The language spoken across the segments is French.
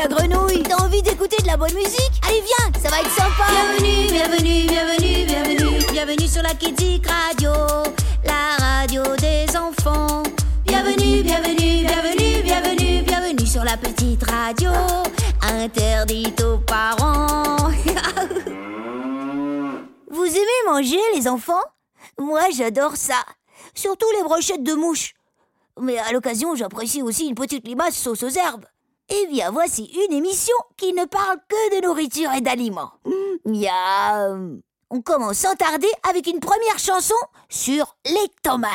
la grenouille. T'as envie d'écouter de la bonne musique? Allez, viens, ça va être sympa. Bienvenue, bienvenue, bienvenue, bienvenue. Bienvenue sur la Kidzik Radio, la radio des enfants. Bienvenue, bienvenue, bienvenue, bienvenue, bienvenue sur la petite radio, interdite aux parents. Vous aimez manger, les enfants? Moi, j'adore ça. Surtout les brochettes de mouches. Mais à l'occasion, j'apprécie aussi une petite limace sauce aux herbes. Eh bien, voici une émission qui ne parle que de nourriture et d'aliments. Miam On commence sans tarder avec une première chanson sur les tomates.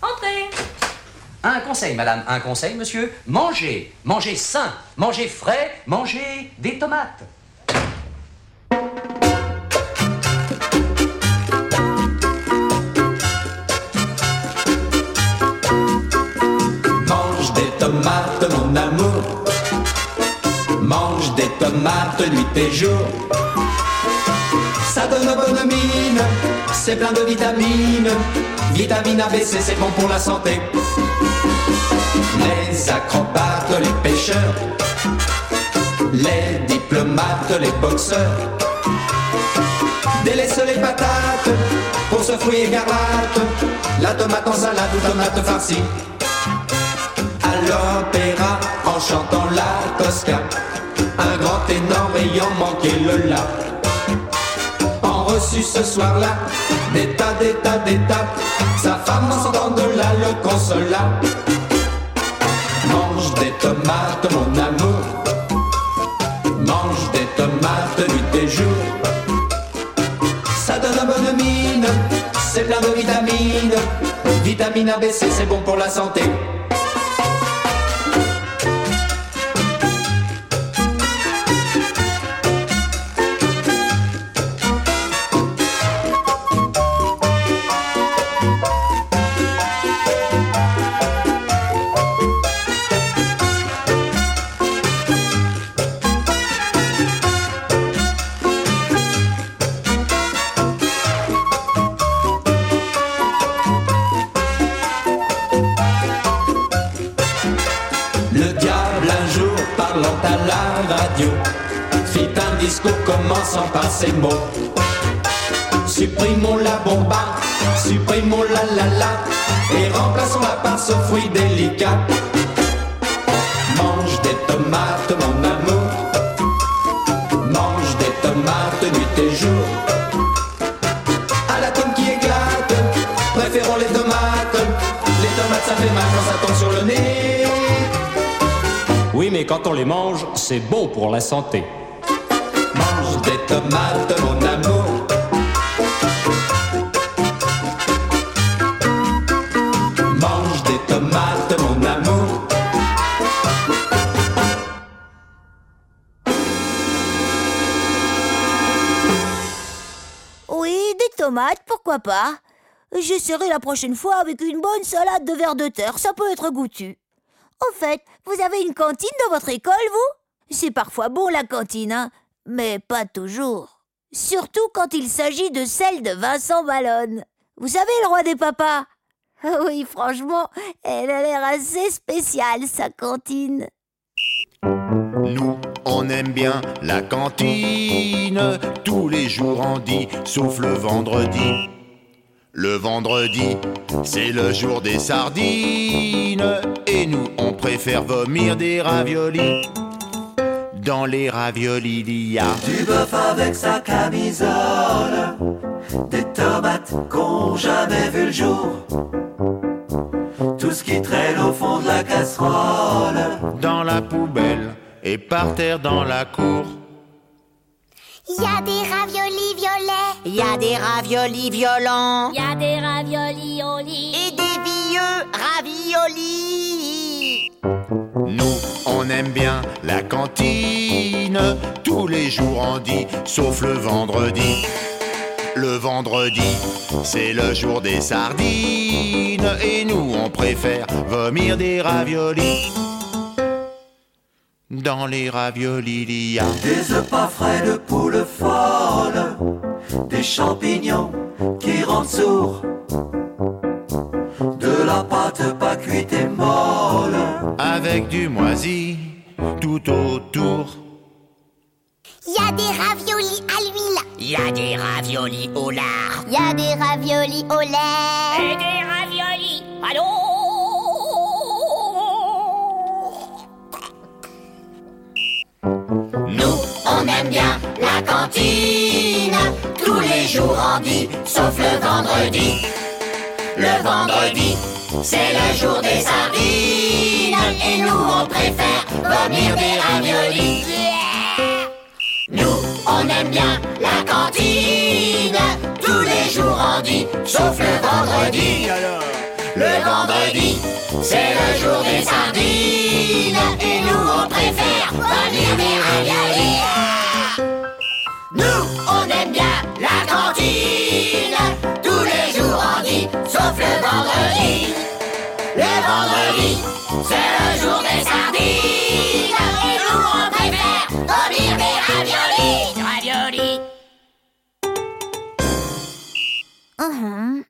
Entrez Un conseil, madame, un conseil, monsieur. Mangez, mangez sain, mangez frais, mangez des tomates. Tomates, mon amour. Mange des tomates nuit et jour. Ça donne bonne mine, c'est plein de vitamines. Vitamine ABC, c'est bon pour la santé. Les acrobates, les pêcheurs, les diplomates, les boxeurs. Délaisse les patates pour ce fruit écarlate. La tomate en salade ou tomate farcie l'opéra en chantant la Tosca. Un grand énorme ayant manqué le la. En reçu ce soir-là, des tas, des tas, des tas. Sa femme en sortant de là le consola. Mange des tomates, mon amour. Mange des tomates nuit et jour. Ça donne un bonne mine, c'est plein de vitamines. Vitamine ABC, c'est bon pour la santé. Discours commençant par ces mots. Supprimons la bomba, supprimons la la la et remplaçons-la par ce fruit délicat. Mange des tomates, mon amour. Mange des tomates nuit et jour. À l'atome qui éclate, préférons les tomates. Les tomates ça fait mal quand ça tombe sur le nez. Oui, mais quand on les mange, c'est bon pour la santé. Tomates, mon amour. Mange des tomates, mon amour. Oui, des tomates, pourquoi pas J'essaierai la prochaine fois avec une bonne salade de vers de terre, ça peut être goûtu. Au fait, vous avez une cantine dans votre école, vous? C'est parfois bon la cantine, hein, mais pas toujours. Surtout quand il s'agit de celle de Vincent Ballonne. Vous savez, le roi des papas? Oui, franchement, elle a l'air assez spéciale, sa cantine. Nous, on aime bien la cantine, tous les jours on dit, sauf le vendredi. Le vendredi, c'est le jour des sardines, et nous, on préfère vomir des raviolis. Dans les raviolis, il y a Du bœuf avec sa camisole, des tomates qu'ont jamais vu le jour. Tout ce qui traîne au fond de la casserole. dans la poubelle et par terre dans la cour. Y a des raviolis violets Il y a des raviolis violents Il y a des raviolis au lit. et des vieux raviolis. Nous, on aime bien la cantine, tous les jours on dit, sauf le vendredi. Le vendredi, c'est le jour des sardines, et nous, on préfère vomir des raviolis. Dans les raviolis, il y a Des œufs pas frais de poules folles, des champignons qui rendent sourds, avec du moisi tout autour. Y a des raviolis à l'huile. Y a des raviolis au lard. Y a des raviolis au lait. Et des raviolis à l'eau. Nous, on aime bien la cantine. Tous les jours on dit, sauf le vendredi. Le vendredi, c'est le jour des sardines. Et nous, on préfère vomir des raviolis. Nous, on aime bien la cantine. Tous les jours on dit, sauf le vendredi. Le vendredi, c'est le jour des sardines. Et nous, on préfère vomir des raviolis. Nous, on aime bien la cantine. Sauf le vendredi. Le vendredi, c'est le jour des sardines. Et on raviolis. Raviolis. Hum.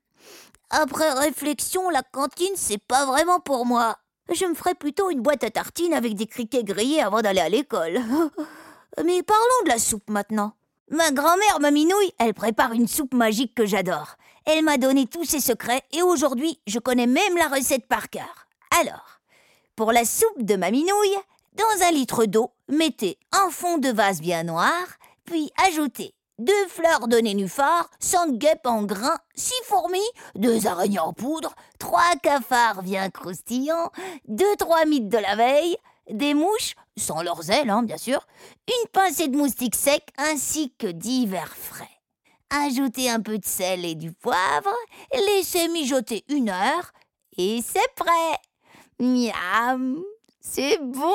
Après réflexion, la cantine, c'est pas vraiment pour moi. Je me ferais plutôt une boîte à tartines avec des criquets grillés avant d'aller à l'école. Mais parlons de la soupe maintenant. Ma grand-mère, Maminouille, elle prépare une soupe magique que j'adore. Elle m'a donné tous ses secrets et aujourd'hui, je connais même la recette par cœur. Alors, pour la soupe de Maminouille, dans un litre d'eau, mettez un fond de vase bien noir, puis ajoutez deux fleurs de nénuphar, cinq guêpes en grains, six fourmis, deux araignées en poudre, trois cafards bien croustillants, deux trois mythes de la veille, des mouches, sans leurs ailes, hein, bien sûr, une pincée de moustiques secs ainsi que divers frais. Ajoutez un peu de sel et du poivre, laissez mijoter une heure et c'est prêt. Miam, c'est bon.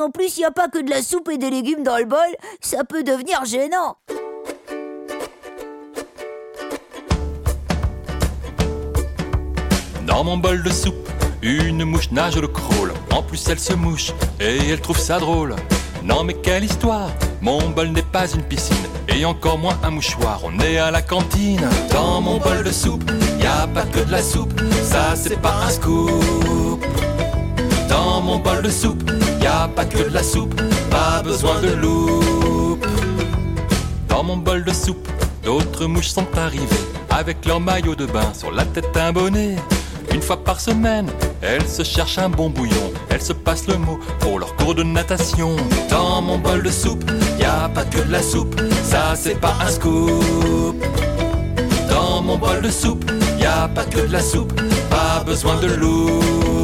En plus il n'y a pas que de la soupe et des légumes dans le bol, ça peut devenir gênant. Dans mon bol de soupe, une mouche nage le crawl. En plus, elle se mouche et elle trouve ça drôle. Non, mais quelle histoire! Mon bol n'est pas une piscine et encore moins un mouchoir. On est à la cantine. Dans mon bol de soupe, y a pas que de la soupe. Ça, c'est pas un scoop. Dans mon bol de soupe, y a pas que de la soupe. Pas besoin de loupe. Dans mon bol de soupe, d'autres mouches sont arrivées avec leur maillot de bain sur la tête un bonnet. Une fois par semaine, elles se cherchent un bon bouillon. Elles se passent le mot pour leur cours de natation. Dans mon bol de soupe, y a pas que de la soupe. Ça, c'est pas un scoop. Dans mon bol de soupe, y a pas que de la soupe. Pas besoin de loupe.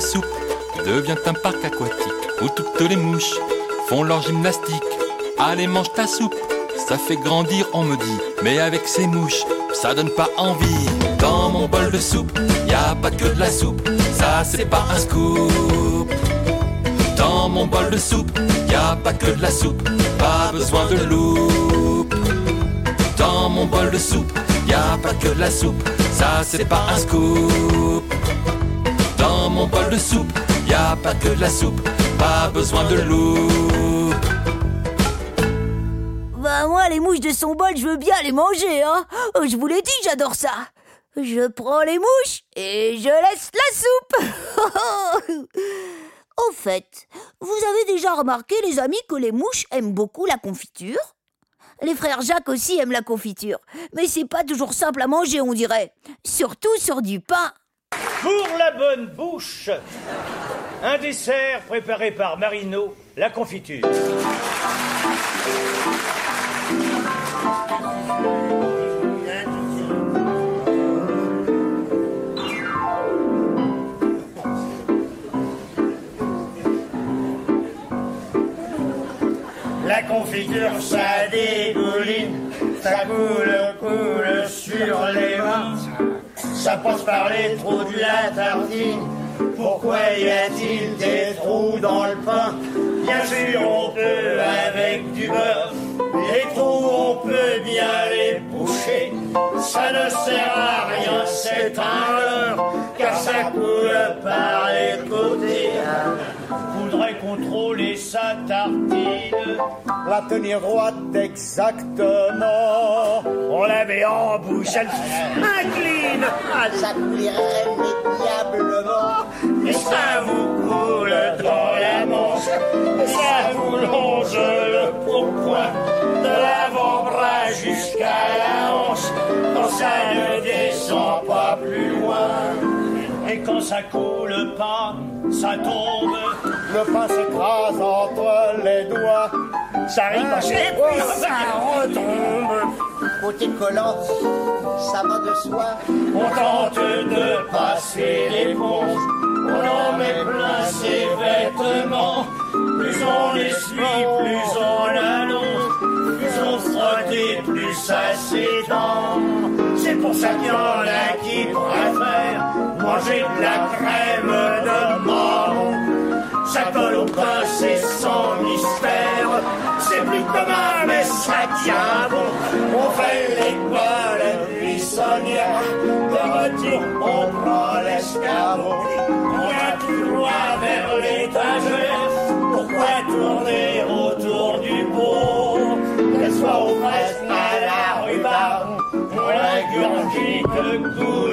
Soupe devient un parc aquatique où toutes les mouches font leur gymnastique. Allez, mange ta soupe, ça fait grandir, on me dit. Mais avec ces mouches, ça donne pas envie. Dans mon bol de soupe, y a pas que de la soupe, ça c'est pas un scoop. Dans mon bol de soupe, y a pas que de la soupe, pas besoin de loupe. Dans mon bol de soupe, y a pas que de la soupe, ça c'est pas un scoop. Dans mon bol de soupe, y a pas que de la soupe, pas besoin de loupe. Bah moi, les mouches de son bol, je veux bien les manger, hein. Oh, Je vous l'ai dit, j'adore ça. Je prends les mouches et je laisse la soupe. Au fait, vous avez déjà remarqué, les amis, que les mouches aiment beaucoup la confiture? Les frères Jacques aussi aiment la confiture, mais c'est pas toujours simple à manger, on dirait. Surtout sur du pain. Pour la bonne bouche, un dessert préparé par Marino, la confiture. La confiture, ça dégouline, ça coule, coule sur les mains. Ça passe par les trous de la tartine. Pourquoi y a-t-il des trous dans le pain? Bien sûr, on peut avec du beurre. Les trous, on peut bien les boucher. Ça ne sert à rien, c'est un leurre, car ça coule par les côtés. Faudrait contrôler sa tartine. La tenir droite exactement. On la met en bouche, elle s'incline. Ça coulirait médiablement. Et ça vous coule dans la manche. Et ça vous longe le pourpoint. De l'avant-bras jusqu'à la hanche. Quand ça ne descend pas plus loin. Quand ça coule pas, ça tombe. Le pain s'écrase entre les doigts. Ça ricoche et puis ça retombe. Côté collant, ça va de soi. On tente de passer l'éponge. On en met plein ses vêtements. Plus on essuie, plus on allonge. Plus on frotte et plus ça s'étend. C'est pour ça qu'il y en a qui préfèrent manger de la crème de colle au pain, c'est sans mystère. C'est plus commun, mais ça tient bon. On fait l'école buissonnière. De retour, on prend l'escabeau. On va tout droit vers l'étagère. Pourquoi tourner autour du pot? Qu'elle soit au presse à la rhubarbe, on l'ingurgite goulûment.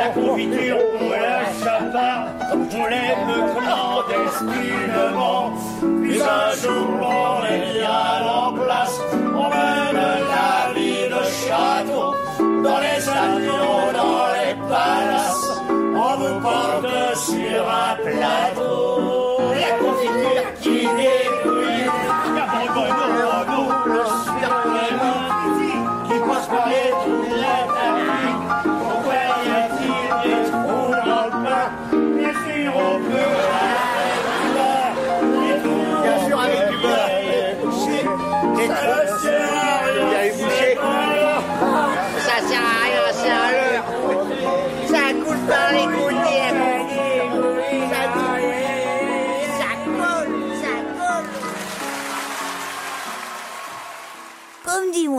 La confiture, on la chaparde, on l'aime clandestinement. Puis un jour, on est bien en place, on mène la vie de château, dans les avions, dans les palaces, on vous porte sur un plateau. La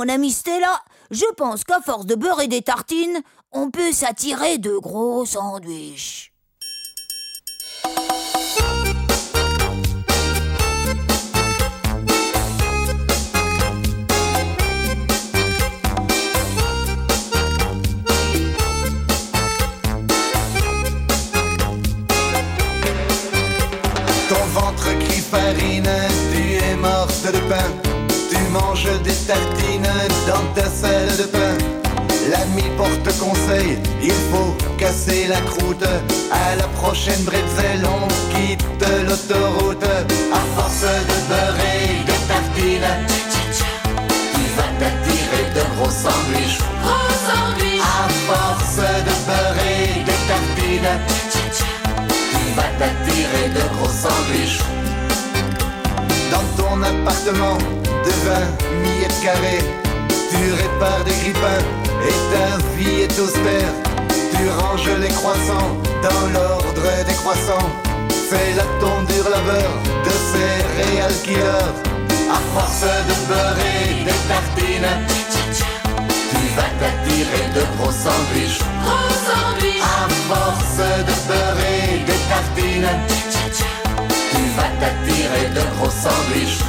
mon ami Stella, je pense qu'à force de beurrer des tartines, on peut s'attirer de gros sandwichs. Ton ventre crie farine, tu es morte de pain. Tu manges des tartines salle de pain. L'ami porte conseil, il faut casser la croûte. À la prochaine bretzel, on quitte l'autoroute. À force de beurrer des tartines, tu vas t'attirer de gros sandwichs. À force de beurrer des tartines, tu vas t'attirer de gros sandwichs. Dans ton appartement de 20 mètres carrés, tu répares des grippins et ta vie est austère. Tu ranges les croissants dans l'ordre des croissants. Fais la tondure laveur de céréales killer. À force de beurrer des tartines, tu vas t'attirer de gros sandwichs. À force de beurrer des tartines, tu vas t'attirer de gros sandwichs.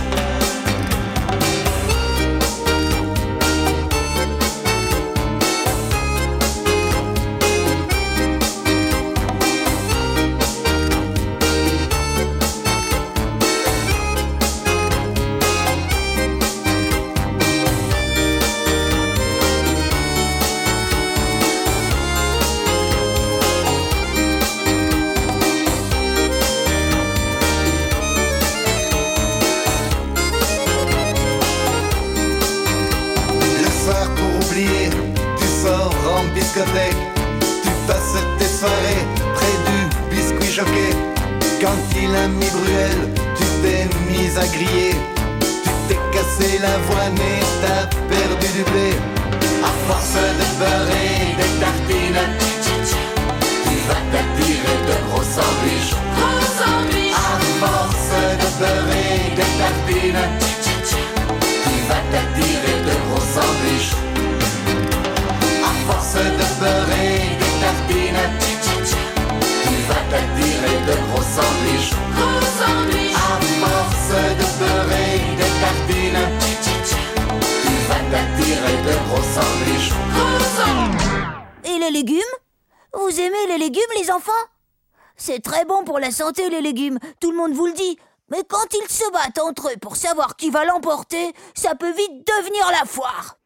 Les légumes, tout le monde vous le dit. Mais quand ils se battent entre eux pour savoir qui va l'emporter, ça peut vite devenir la foire.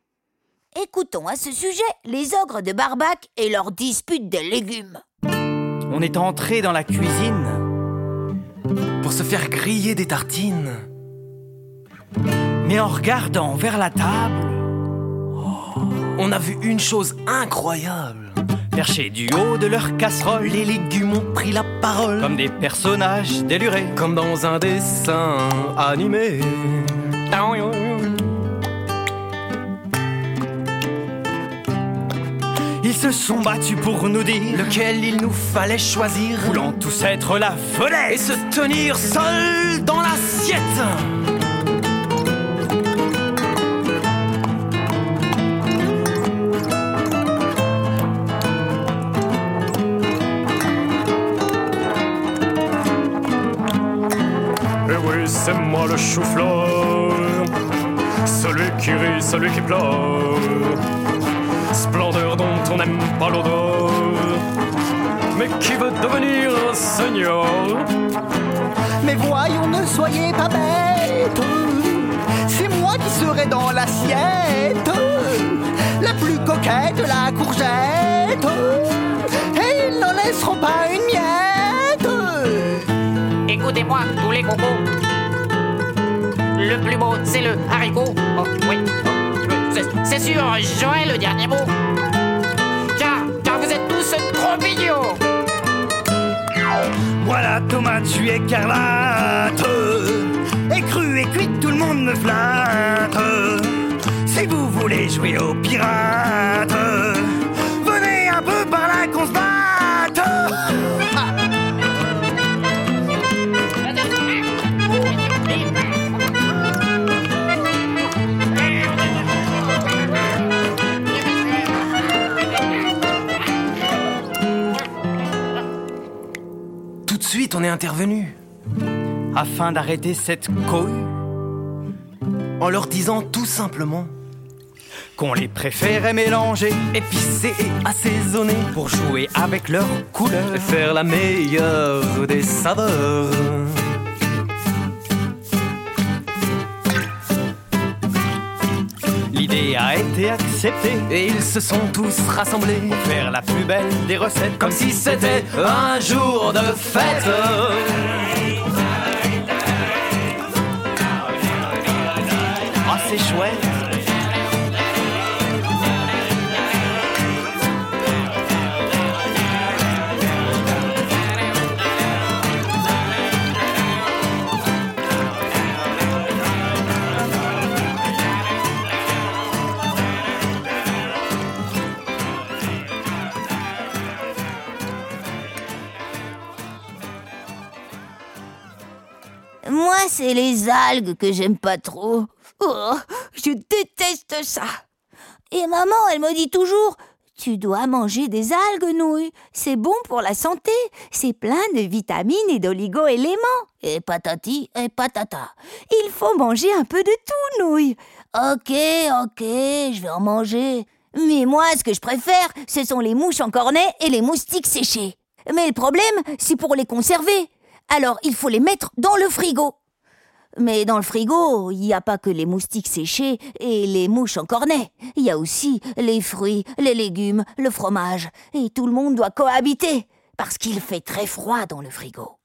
Écoutons à ce sujet les ogres de Barbac et leur dispute des légumes. On est entré dans la cuisine pour se faire griller des tartines. Mais en regardant vers la table, On a vu une chose incroyable. Perchés du haut de leur casserole, Les légumes ont pris la parole. comme des personnages délurés. Comme dans un dessin animé. Ils se sont battus pour nous dire, Lequel il nous fallait choisir. voulant tous être la vedette. Et se tenir seul dans l'assiette. C'est moi le chou-fleur, celui qui rit, celui qui pleure. Splendeur dont on n'aime pas l'odeur, mais qui veut devenir un seigneur? Mais voyons, ne soyez pas bêtes. C'est moi qui serai dans l'assiette. La plus coquette, la courgette. Et ils n'en laisseront pas une miette. Écoutez-moi, tous les cocos. Le plus beau, c'est le haricot. Oh, oui. C'est- sûr, j'aurai le dernier mot. Car, car vous êtes tous trop idiots. Moi la tomate, je suis écarlate. Et cru et cuite, tout le monde me flatte. Si vous voulez jouer aux pirates, on est intervenu. Afin d'arrêter cette cohue, En leur disant tout simplement qu'on les préférait mélanger, épicé et assaisonné pour jouer avec leurs couleurs et faire la meilleure des saveurs. A été acceptée Et ils se sont tous rassemblés faire la plus belle des recettes, comme si c'était un jour de fête. Ah, c'est chouette. C'est les algues que j'aime pas trop. Oh, je déteste ça. Et maman, elle me dit toujours Tu dois manger des algues, nouilles. C'est bon pour la santé. C'est plein de vitamines et d'oligo-éléments. Et patati et patata. Il faut manger un peu de tout, nouilles. Ok, ok, je vais en manger. Mais moi, ce que je préfère, ce sont les mouches en cornet et les moustiques séchés. Mais le problème, c'est pour les conserver. Alors, il faut les mettre dans le frigo. Mais dans le frigo, il n'y a pas que les moustiques séchés et les mouches en cornet. Il y a aussi les fruits, les légumes, le fromage. Et tout le monde doit cohabiter. Parce qu'il fait très froid dans le frigo.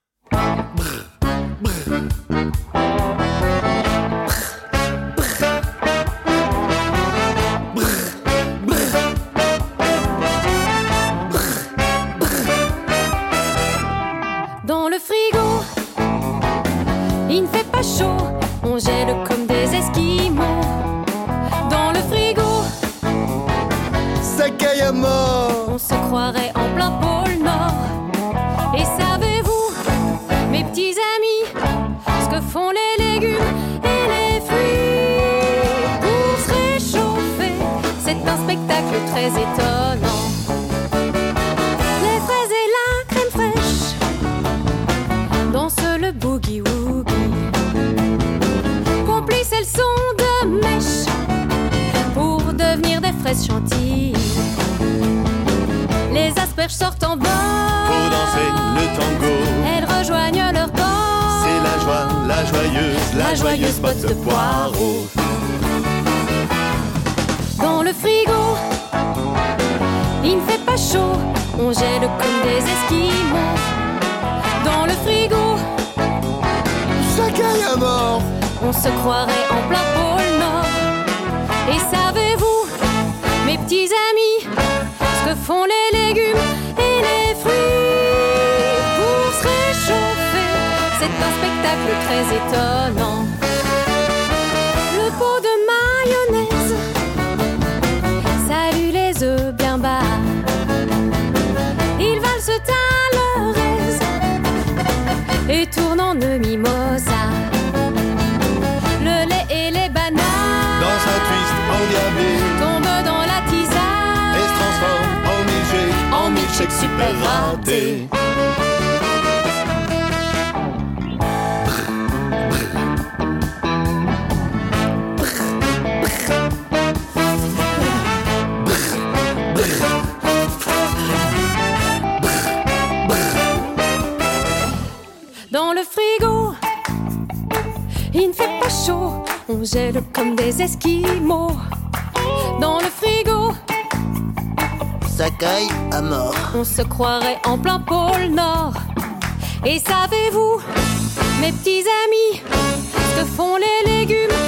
Petits amis, ce que font les légumes et les fruits pour se réchauffer C'est un spectacle très étonnant. Dans le frigo, il ne fait pas chaud, on gèle comme des esquimaux. On se croirait en plein pôle Nord. Et savez-vous, mes petits amis, ce que font les légumes?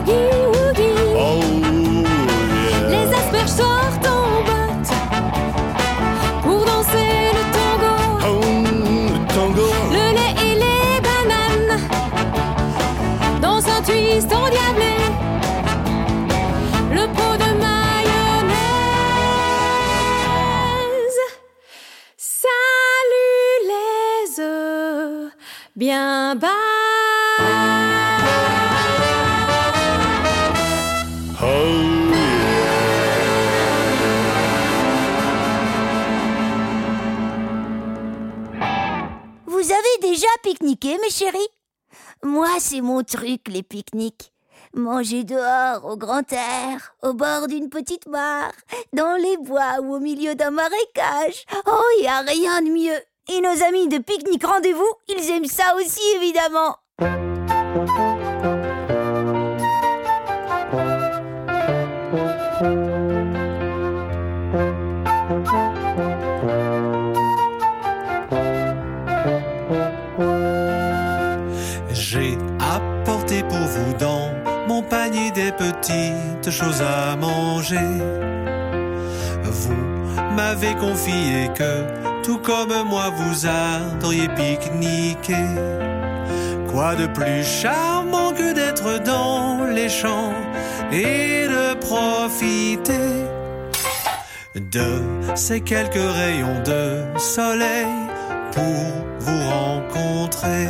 you give déjà pique-niqué, mes chéris Moi, c'est mon truc, les pique-niques. Manger dehors, au grand air, au bord d'une petite mare, dans les bois ou au milieu d'un marécage. Oh, il n'y a rien de mieux. Et nos amis de pique-nique rendez-vous, ils aiment ça aussi, évidemment. Petites choses à manger. Vous m'avez confié que, tout comme moi, vous adoriez pique-niquer. Quoi de plus charmant que d'être dans les champs et de profiter de ces quelques rayons de soleil pour vous rencontrer?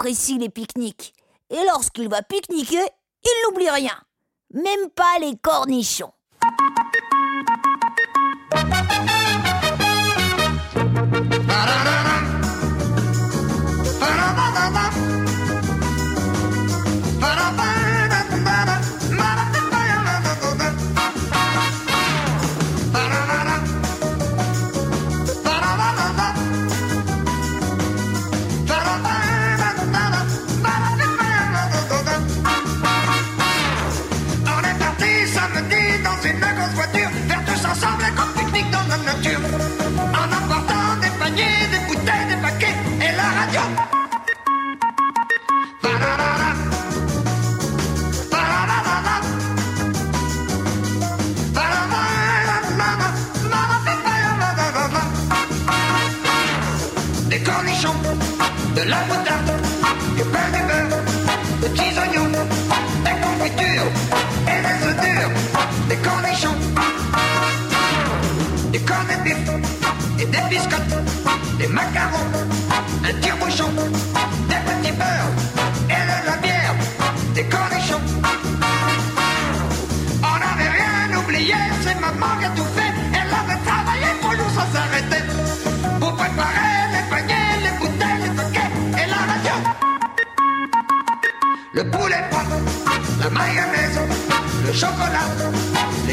Apprécie les pique-niques. Et lorsqu'il va pique-niquer, il n'oublie rien. Même pas les cornichons.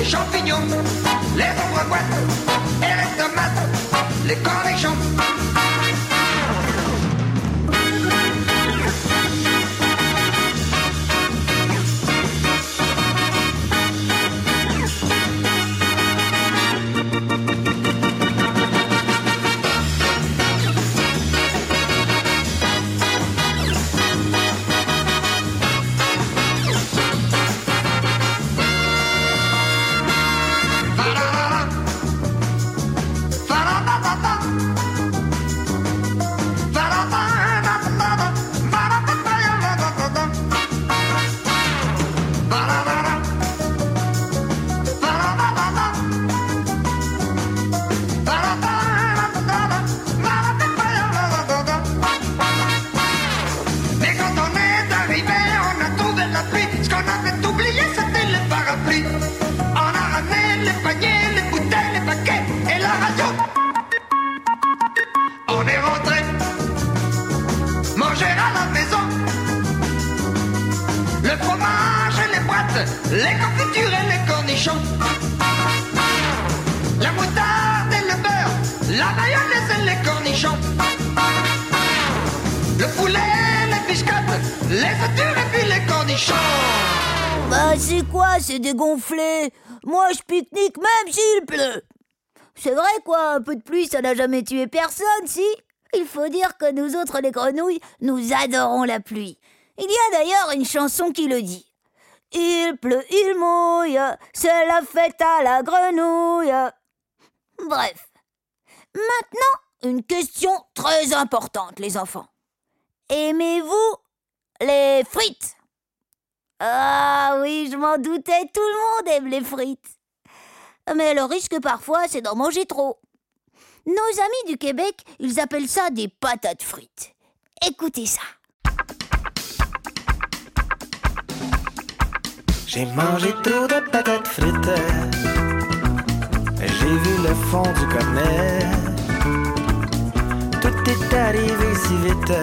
Champignons, les et les tomates, les cornichons. Les confitures et les cornichons. La moutarde et le beurre, la mayonnaise et les cornichons. Le poulet, les biscottes, les œufs et puis les cornichons. Bah, c'est quoi, c'est dégonflé? Moi, je pique-nique même s'il pleut. C'est vrai, quoi, un peu de pluie, ça n'a jamais tué personne, si? Il faut dire que nous autres, les grenouilles, nous adorons la pluie. Il y a d'ailleurs une chanson qui le dit. Il pleut, il mouille, c'est la fête à la grenouille. Bref. Maintenant, une question très importante, les enfants. Aimez-vous les frites? Ah oui, je m'en doutais, tout le monde aime les frites. Mais le risque parfois, c'est d'en manger trop. Nos amis du Québec, ils appellent ça des patates frites. Écoutez ça. J'ai mangé trop de patates frites. J'ai vu le fond du cornet. Tout est arrivé si vite.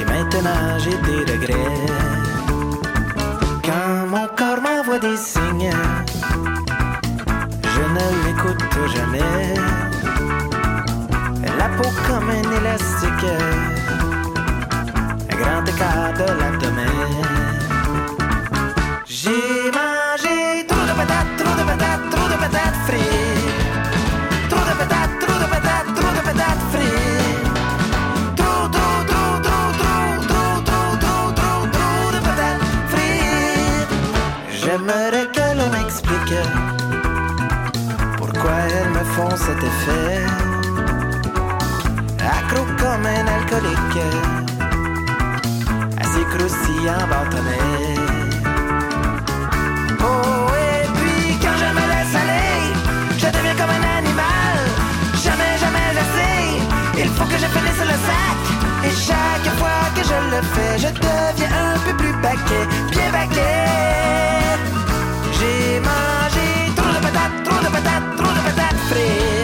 Et maintenant j'ai des regrets. Quand mon corps m'envoie des signes, je ne l'écoute jamais. La peau comme un élastique, un grand écart de l'abdomen. Cet effet. Accro comme un alcoolique, assez croustillant bâtonnet. Oh, et puis quand je me laisse aller, je deviens comme un animal. Jamais, jamais assez. Il faut que je finisse le sac. Et chaque fois que je le fais, je deviens un peu plus baquet, bien baquet. J'ai mangé trop de patates, trop de patates, trop de patates frites.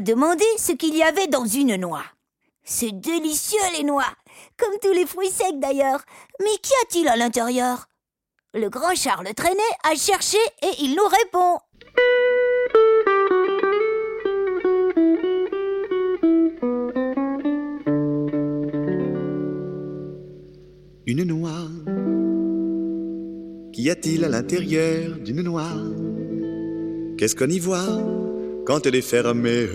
Demandé ce qu'il y avait dans une noix. C'est délicieux les noix, comme tous les fruits secs d'ailleurs. Mais qu'y a-t-il à l'intérieur? Le grand Charles Trenet a cherché et il nous répond. Une noix. Qu'y a-t-il à l'intérieur d'une noix? Qu'est-ce qu'on y voit? Quand elle est fermée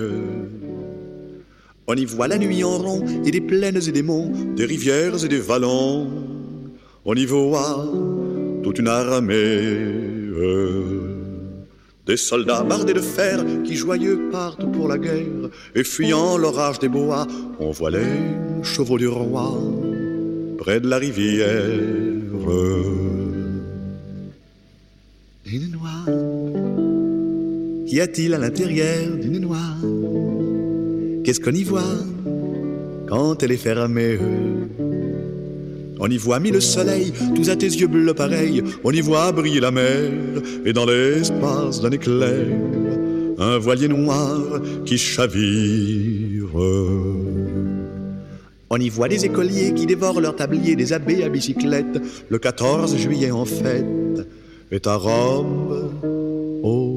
On y voit la nuit en rond et des plaines et des monts, des rivières et des vallons. On y voit toute une armée. Des soldats bardés de fer qui joyeux partent pour la guerre et fuyant l'orage des bois, on voit les chevaux du roi près de la rivière. Une noix. Qu'y a-t-il à l'intérieur d'une noix Qu'est-ce qu'on y voit quand elle est fermée? On y voit mille soleils, tous à tes yeux bleus pareils. On y voit briller la mer, et dans l'espace d'un éclair, un voilier noir qui chavire. On y voit des écoliers qui dévorent leur tablier, des abbés à bicyclette. Le 14 juillet en fête à Rome au vent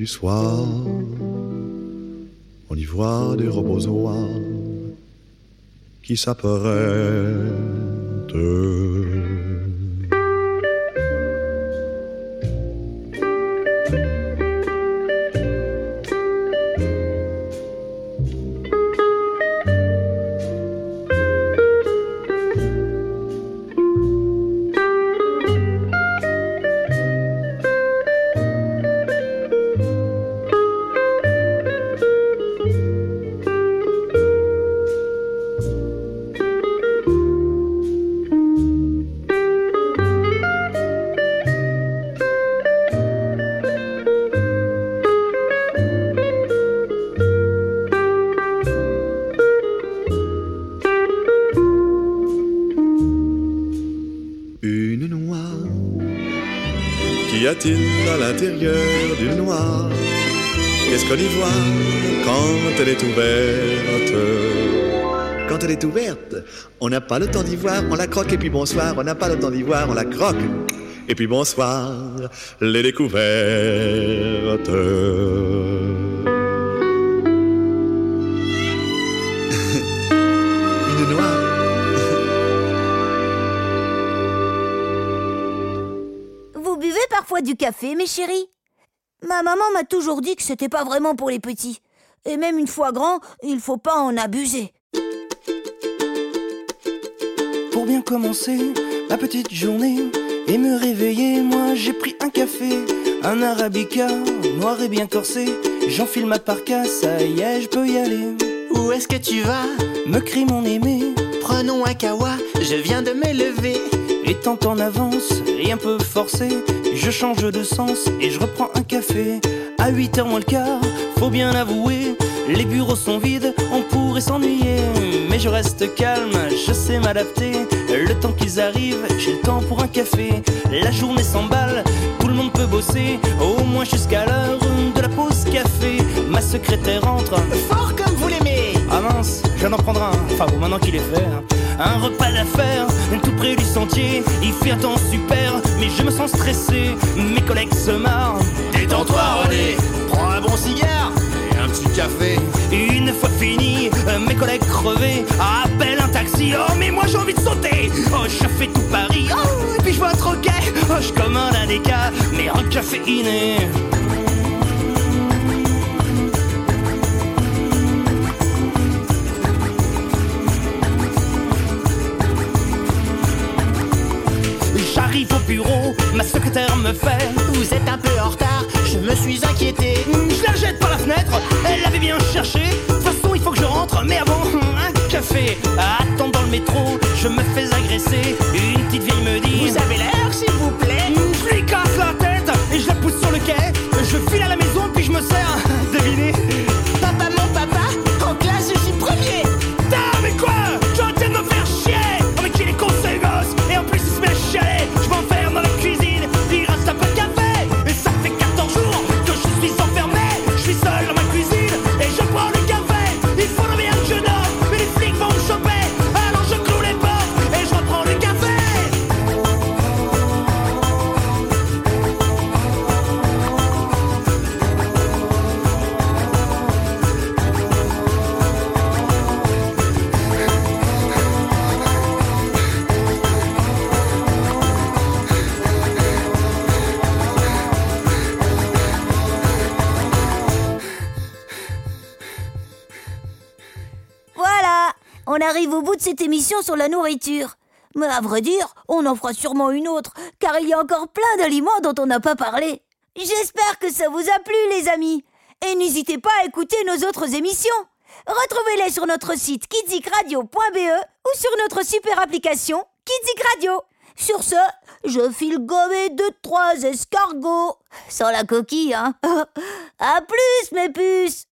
du soir. On y voit des robozois qui s'apprêtent. À l'intérieur d'une noix Qu'est-ce qu'on y voit quand elle est ouverte? Quand elle est ouverte, on n'a pas le temps d'y voir, on la croque et puis bonsoir, on n'a pas le temps d'y voir, on la croque. Et puis bonsoir, les découvertes. Café, mes chéris Ma maman m'a toujours dit que c'était pas vraiment pour les petits. Et même une fois grand, il faut pas en abuser. Pour bien commencer ma petite journée et me réveiller, moi j'ai pris un café, un arabica, noir et bien corsé. J'enfile ma parka, ça y est, je peux y aller. Où est-ce que tu vas? Me crie mon aimé. Prenons un kawa, je viens de me lever. Étant en avance et un peu forcé, je change de sens et je reprends un café. À 8h moins le quart, faut bien avouer, les bureaux sont vides, on pourrait s'ennuyer. Mais je reste calme, je sais m'adapter. Le temps qu'ils arrivent, j'ai le temps pour un café. La journée s'emballe, tout le monde peut bosser, au moins jusqu'à l'heure de la pause café. Ma secrétaire entre, Fort comme vous l'aimez ah mince, je viens d'en prendre un, enfin bon maintenant qu'il est fait. Un repas d'affaires, tout près du sentier, il fait un temps super, mais je me sens stressé, mes collègues se marrent. Détends-toi René Prends un bon cigare et un petit café. Une fois fini, mes collègues crevés appellent un taxi. Oh, mais moi j'ai envie de sauter. Oh, je fais tout Paris. Oh, et puis je vois un troquet. Oh, je commande un déca, mais un café bureau, ma secrétaire me fait. Vous êtes un peu en retard, je me suis inquiété. Je la jette par la fenêtre, elle l'avait bien cherché. De toute façon, il faut que je rentre, mais avant, un café. Attends dans le métro, je me fais agresser. Une petite vieille me dit Vous avez l'air, s'il vous plaît cette émission sur la nourriture. Mais à vrai dire, on en fera sûrement une autre, car il y a encore plein d'aliments dont on n'a pas parlé. J'espère que ça vous a plu, les amis. Et n'hésitez pas à écouter nos autres émissions. Retrouvez-les sur notre site kidzicradio.be ou sur notre super application Kidzik Radio. Sur ce, je file gommer deux, trois escargots. Sans la coquille, hein. À plus, mes puces